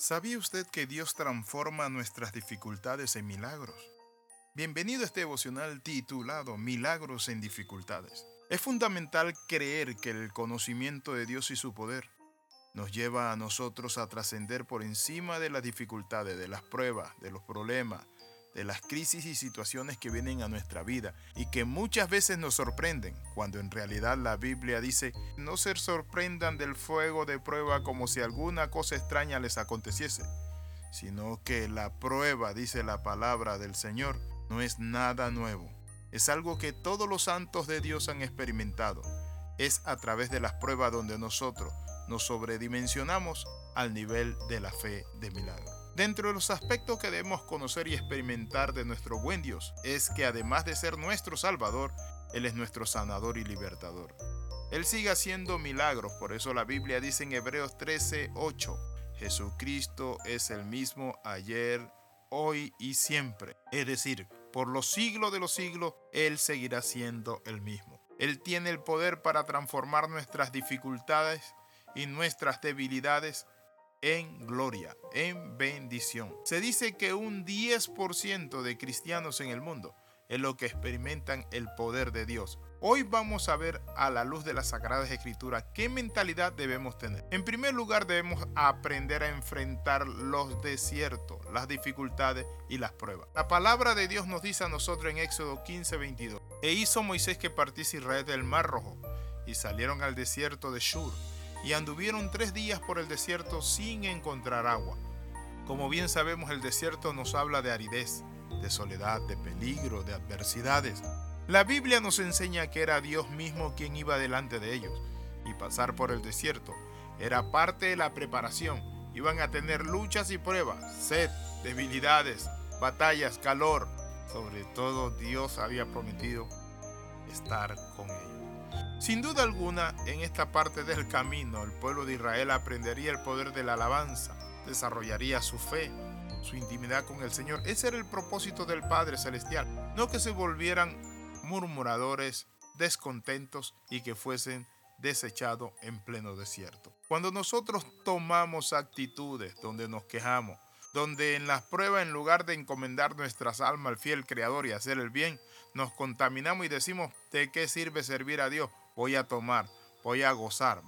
¿Sabía usted que Dios transforma nuestras dificultades en milagros? Bienvenido a este devocional titulado Milagros en dificultades. Es fundamental creer que el conocimiento de Dios y su poder nos lleva a nosotros a trascender por encima de las dificultades, de las pruebas, de los problemas, de las crisis y situaciones que vienen a nuestra vida y que muchas veces nos sorprenden, cuando en realidad la Biblia dice, no se sorprendan del fuego de prueba como si alguna cosa extraña les aconteciese, sino que la prueba, dice la palabra del Señor, no es nada nuevo, es algo que todos los santos de Dios han experimentado, es a través de las pruebas donde nosotros nos sobredimensionamos al nivel de la fe de milagro. Dentro de los aspectos que debemos conocer y experimentar de nuestro buen Dios es que además de ser nuestro Salvador, Él es nuestro sanador y libertador. Él sigue haciendo milagros, por eso la Biblia dice en Hebreos 13, 8, Jesucristo es el mismo ayer, hoy y siempre. Es decir, por los siglos de los siglos, Él seguirá siendo el mismo. Él tiene el poder para transformar nuestras dificultades y nuestras debilidades en gloria, en bendición. Se dice que un 10% de cristianos en el mundo es lo que experimentan el poder de Dios. Hoy vamos a ver a la luz de las Sagradas Escrituras qué mentalidad debemos tener. En primer lugar debemos aprender a enfrentar los desiertos, las dificultades y las pruebas. La palabra de Dios nos dice a nosotros en Éxodo 15, 22. E hizo Moisés que partiese Israel del Mar Rojo y salieron al desierto de Shur y anduvieron tres días por el desierto sin encontrar agua. Como bien sabemos, el desierto nos habla de aridez, de soledad, de peligro, de adversidades. La Biblia nos enseña que era Dios mismo quien iba delante de ellos, y pasar por el desierto era parte de la preparación. Iban a tener luchas y pruebas, sed, debilidades, batallas, calor. Sobre todo Dios había prometido estar con ellos. Sin duda alguna, en esta parte del camino, el pueblo de Israel aprendería el poder de la alabanza, desarrollaría su fe, su intimidad con el Señor. Ese era el propósito del Padre Celestial, no que se volvieran murmuradores, descontentos y que fuesen desechados en pleno desierto. Cuando nosotros tomamos actitudes donde nos quejamos, donde en las pruebas en lugar de encomendar nuestras almas al fiel Creador y hacer el bien, nos contaminamos y decimos, ¿de qué sirve servir a Dios? Voy a tomar, voy a gozar,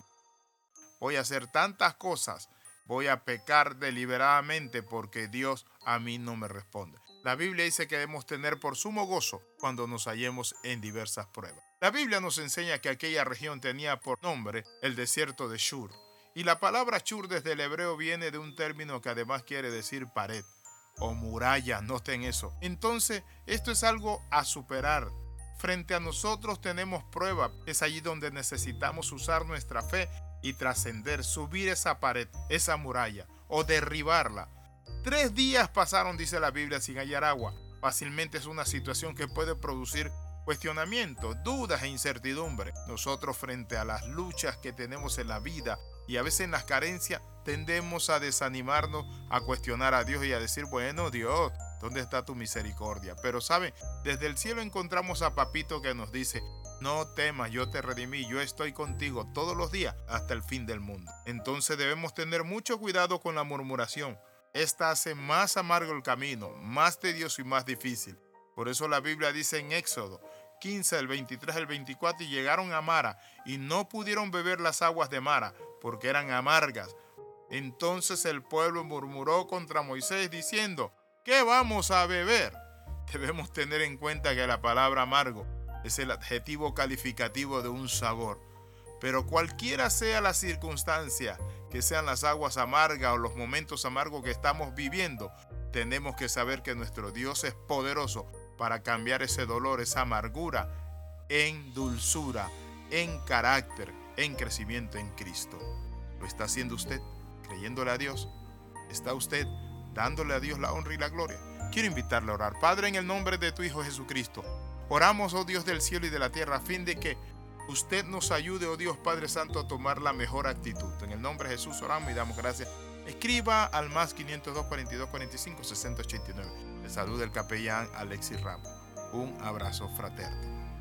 voy a hacer tantas cosas, voy a pecar deliberadamente porque Dios a mí no me responde. La Biblia dice que debemos tener por sumo gozo cuando nos hallemos en diversas pruebas. La Biblia nos enseña que aquella región tenía por nombre el desierto de Shur. Y la palabra Shur desde el hebreo viene de un término que además quiere decir pared o muralla, noten eso. Entonces, esto es algo a superar. Frente a nosotros tenemos prueba, es allí donde necesitamos usar nuestra fe y trascender, subir esa pared, esa muralla o derribarla. Tres días pasaron, dice la Biblia, sin hallar agua. Fácilmente es una situación que puede producir cuestionamientos, dudas e incertidumbre. Nosotros frente a las luchas que tenemos en la vida y a veces en las carencias tendemos a desanimarnos, a cuestionar a Dios y a decir, bueno Dios, ¿dónde está tu misericordia? Pero sabe, desde el cielo encontramos a Papito que nos dice, no temas, yo te redimí, yo estoy contigo todos los días hasta el fin del mundo. Entonces debemos tener mucho cuidado con la murmuración. Esta hace más amargo el camino, más tedioso y más difícil. Por eso la Biblia dice en Éxodo 15, el 23 el 24, y llegaron a Mara y no pudieron beber las aguas de Mara porque eran amargas. Entonces el pueblo murmuró contra Moisés diciendo, ¿qué vamos a beber? Debemos tener en cuenta que la palabra amargo es el adjetivo calificativo de un sabor. Pero cualquiera sea la circunstancia, que sean las aguas amargas o los momentos amargos que estamos viviendo, tenemos que saber que nuestro Dios es poderoso para cambiar ese dolor, esa amargura, en dulzura, en carácter, en crecimiento en Cristo. ¿Lo está haciendo usted creyéndole a Dios? ¿Está usted dándole a Dios la honra y la gloria? Quiero invitarle a orar. Padre, en el nombre de tu Hijo Jesucristo, oramos, oh Dios del cielo y de la tierra, a fin de que usted nos ayude, oh Dios Padre Santo, a tomar la mejor actitud. En el nombre de Jesús oramos y damos gracias. Escriba al más 502 42 45 60 89. Le saluda el capellán Alexis Ramos. Un abrazo fraterno.